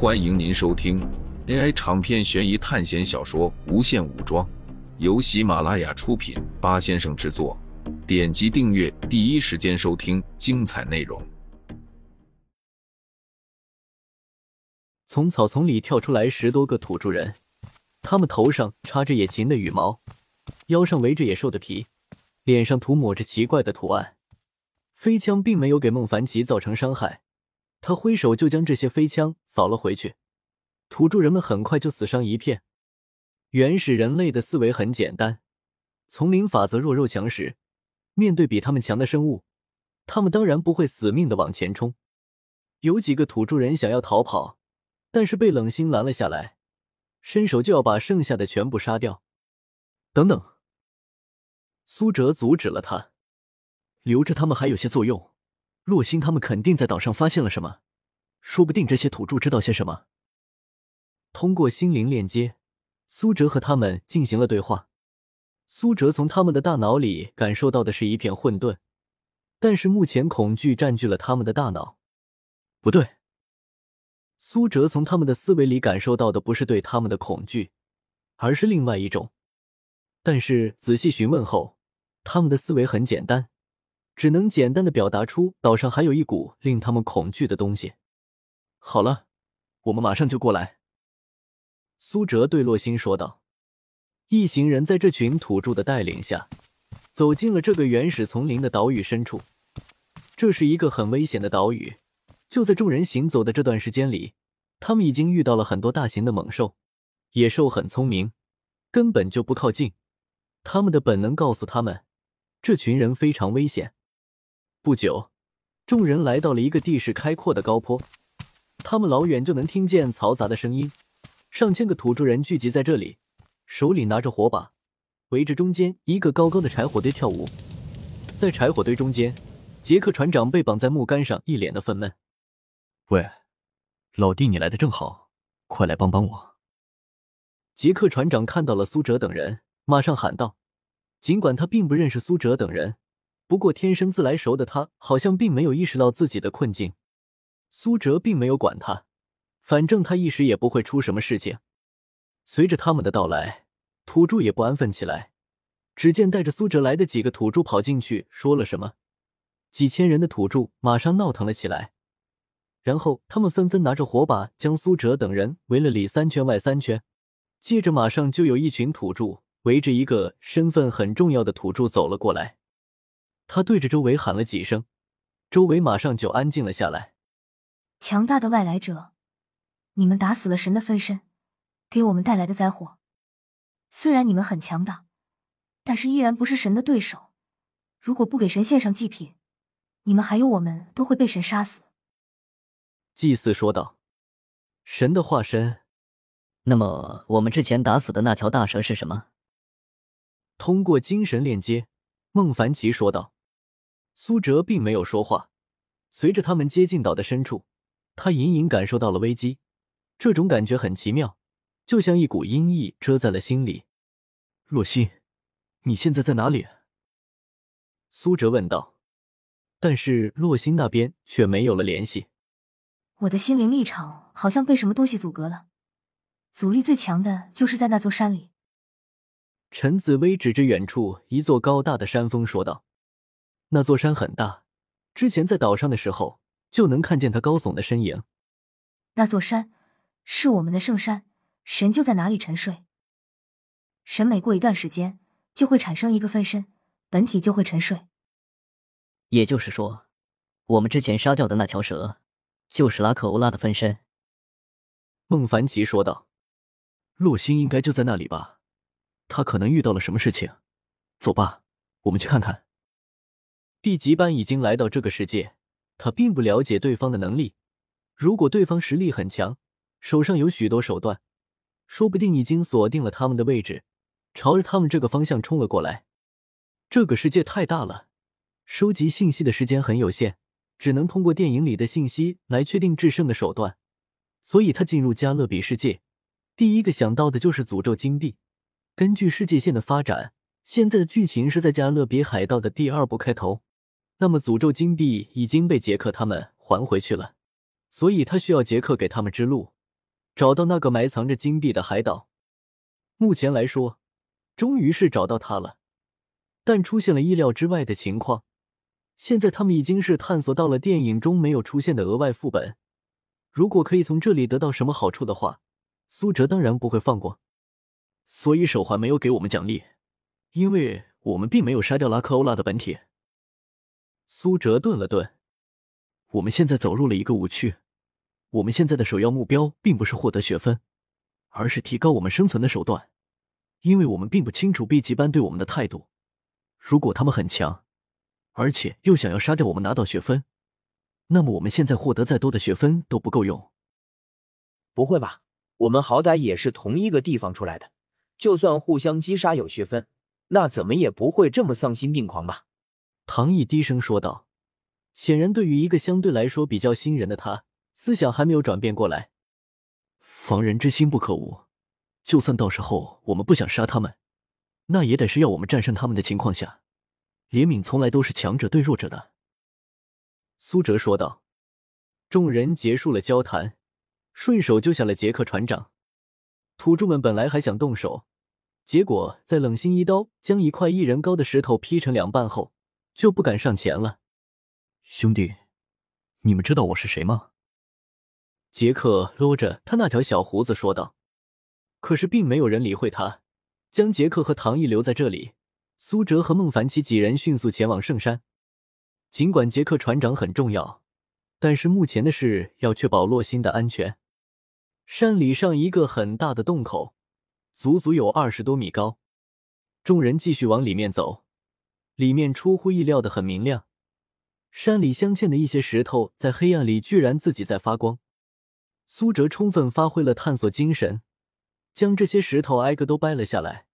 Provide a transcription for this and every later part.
欢迎您收听 AI 长篇悬疑探险小说《无限武装》，由喜马拉雅出品，八先生制作。点击订阅，第一时间收听精彩内容。从草丛里跳出来十多个土著人，他们头上插着野禽的羽毛，腰上围着野兽的皮，脸上涂抹着奇怪的图案。飞枪并没有给孟凡奇造成伤害。他挥手就将这些飞枪扫了回去，土著人们很快就死伤一片。原始人类的思维很简单，丛林法则弱肉强食，面对比他们强的生物，他们当然不会死命的往前冲。有几个土著人想要逃跑，但是被冷心拦了下来，伸手就要把剩下的全部杀掉。等等，苏哲阻止了他，留着他们还有些作用。洛星他们肯定在岛上发现了什么，说不定这些土著知道些什么。通过心灵链接，苏哲和他们进行了对话。苏哲从他们的大脑里感受到的是一片混沌，但是目前恐惧占据了他们的大脑。不对，苏哲从他们的思维里感受到的不是对他们的恐惧，而是另外一种。但是仔细询问后，他们的思维很简单。只能简单的表达出岛上还有一股令他们恐惧的东西。好了，我们马上就过来。”苏哲对洛星说道。一行人在这群土著的带领下，走进了这个原始丛林的岛屿深处。这是一个很危险的岛屿。就在众人行走的这段时间里，他们已经遇到了很多大型的猛兽。野兽很聪明，根本就不靠近。他们的本能告诉他们，这群人非常危险。不久，众人来到了一个地势开阔的高坡，他们老远就能听见嘈杂的声音。上千个土著人聚集在这里，手里拿着火把，围着中间一个高高的柴火堆跳舞。在柴火堆中间，杰克船长被绑在木杆上，一脸的愤懑。喂，老弟，你来的正好，快来帮帮我！杰克船长看到了苏哲等人，马上喊道。尽管他并不认识苏哲等人。不过，天生自来熟的他好像并没有意识到自己的困境。苏哲并没有管他，反正他一时也不会出什么事情。随着他们的到来，土著也不安分起来。只见带着苏哲来的几个土著跑进去说了什么，几千人的土著马上闹腾了起来。然后他们纷纷拿着火把，将苏哲等人围了里三圈外三圈。接着，马上就有一群土著围着一个身份很重要的土著走了过来。他对着周围喊了几声，周围马上就安静了下来。强大的外来者，你们打死了神的分身，给我们带来的灾祸。虽然你们很强大，但是依然不是神的对手。如果不给神献上祭品，你们还有我们都会被神杀死。祭祀说道：“神的化身，那么我们之前打死的那条大蛇是什么？”通过精神链接，孟凡奇说道。苏哲并没有说话。随着他们接近岛的深处，他隐隐感受到了危机。这种感觉很奇妙，就像一股阴翳遮在了心里。洛心，你现在在哪里？苏哲问道。但是洛心那边却没有了联系。我的心灵立场好像被什么东西阻隔了，阻力最强的就是在那座山里。陈紫薇指着远处一座高大的山峰说道。那座山很大，之前在岛上的时候就能看见它高耸的身影。那座山是我们的圣山，神就在哪里沉睡。神每过一段时间就会产生一个分身，本体就会沉睡。也就是说，我们之前杀掉的那条蛇，就是拉克欧拉的分身。孟凡奇说道：“洛星应该就在那里吧？他可能遇到了什么事情。走吧，我们去看看。” B 级班已经来到这个世界，他并不了解对方的能力。如果对方实力很强，手上有许多手段，说不定已经锁定了他们的位置，朝着他们这个方向冲了过来。这个世界太大了，收集信息的时间很有限，只能通过电影里的信息来确定制胜的手段。所以他进入加勒比世界，第一个想到的就是诅咒金币。根据世界线的发展，现在的剧情是在加勒比海盗的第二部开头。那么，诅咒金币已经被杰克他们还回去了，所以他需要杰克给他们指路，找到那个埋藏着金币的海岛。目前来说，终于是找到他了，但出现了意料之外的情况。现在他们已经是探索到了电影中没有出现的额外副本。如果可以从这里得到什么好处的话，苏哲当然不会放过。所以手环没有给我们奖励，因为我们并没有杀掉拉克欧拉的本体。苏哲顿了顿，我们现在走入了一个误区。我们现在的首要目标并不是获得学分，而是提高我们生存的手段。因为我们并不清楚 B 级班对我们的态度。如果他们很强。而且又想要杀掉我们拿到学分，那么我们现在获得再多的学分都不够用。不会吧？我们好歹也是同一个地方出来的，就算互相击杀有学分，那怎么也不会这么丧心病狂吧？唐毅低声说道。显然，对于一个相对来说比较新人的他，思想还没有转变过来。防人之心不可无，就算到时候我们不想杀他们，那也得是要我们战胜他们的情况下。怜悯从来都是强者对弱者的，苏哲说道。众人结束了交谈，顺手救下了杰克船长。土著们本来还想动手，结果在冷心一刀将一块一人高的石头劈成两半后，就不敢上前了。兄弟，你们知道我是谁吗？杰克搂着他那条小胡子说道。可是并没有人理会他，将杰克和唐毅留在这里。苏哲和孟凡奇几人迅速前往圣山。尽管杰克船长很重要，但是目前的事要确保洛星的安全。山里上一个很大的洞口，足足有二十多米高。众人继续往里面走，里面出乎意料的很明亮。山里镶嵌的一些石头在黑暗里居然自己在发光。苏哲充分发挥了探索精神，将这些石头挨个都掰了下来。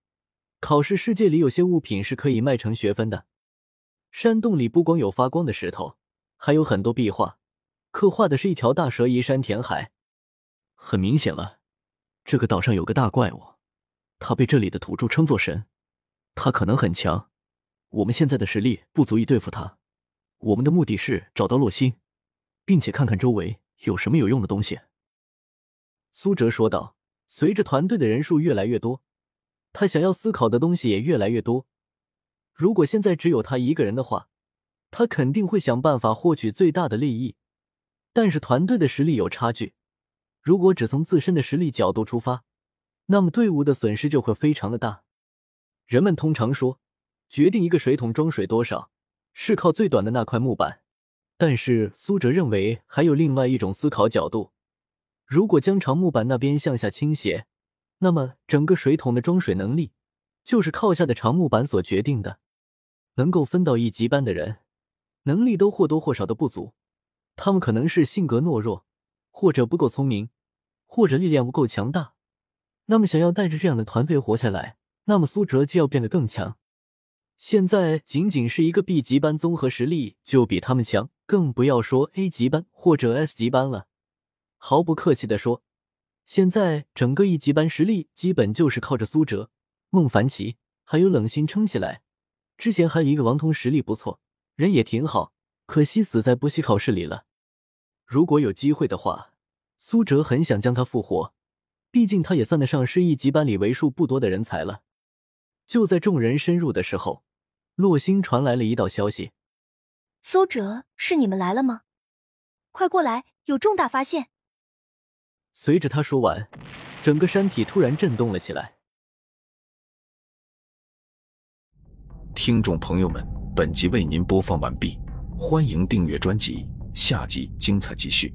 考试世界里有些物品是可以卖成学分的。山洞里不光有发光的石头，还有很多壁画，刻画的是一条大蛇移山填海。很明显了，这个岛上有个大怪物，他被这里的土著称作神，他可能很强。我们现在的实力不足以对付他。我们的目的是找到洛星，并且看看周围有什么有用的东西。苏哲说道。随着团队的人数越来越多。他想要思考的东西也越来越多。如果现在只有他一个人的话，他肯定会想办法获取最大的利益。但是团队的实力有差距，如果只从自身的实力角度出发，那么队伍的损失就会非常的大。人们通常说，决定一个水桶装水多少，是靠最短的那块木板。但是苏哲认为还有另外一种思考角度：如果将长木板那边向下倾斜。那么，整个水桶的装水能力就是靠下的长木板所决定的。能够分到一级班的人，能力都或多或少的不足。他们可能是性格懦弱，或者不够聪明，或者力量不够强大。那么，想要带着这样的团队活下来，那么苏哲就要变得更强。现在仅仅是一个 B 级班，综合实力就比他们强，更不要说 A 级班或者 S 级班了。毫不客气的说。现在整个一级班实力基本就是靠着苏哲、孟凡奇还有冷心撑起来。之前还有一个王彤实力不错，人也挺好，可惜死在补习考试里了。如果有机会的话，苏哲很想将他复活，毕竟他也算得上是一级班里为数不多的人才了。就在众人深入的时候，洛星传来了一道消息：“苏哲，是你们来了吗？快过来，有重大发现。”随着他说完，整个山体突然震动了起来。听众朋友们，本集为您播放完毕，欢迎订阅专辑，下集精彩继续。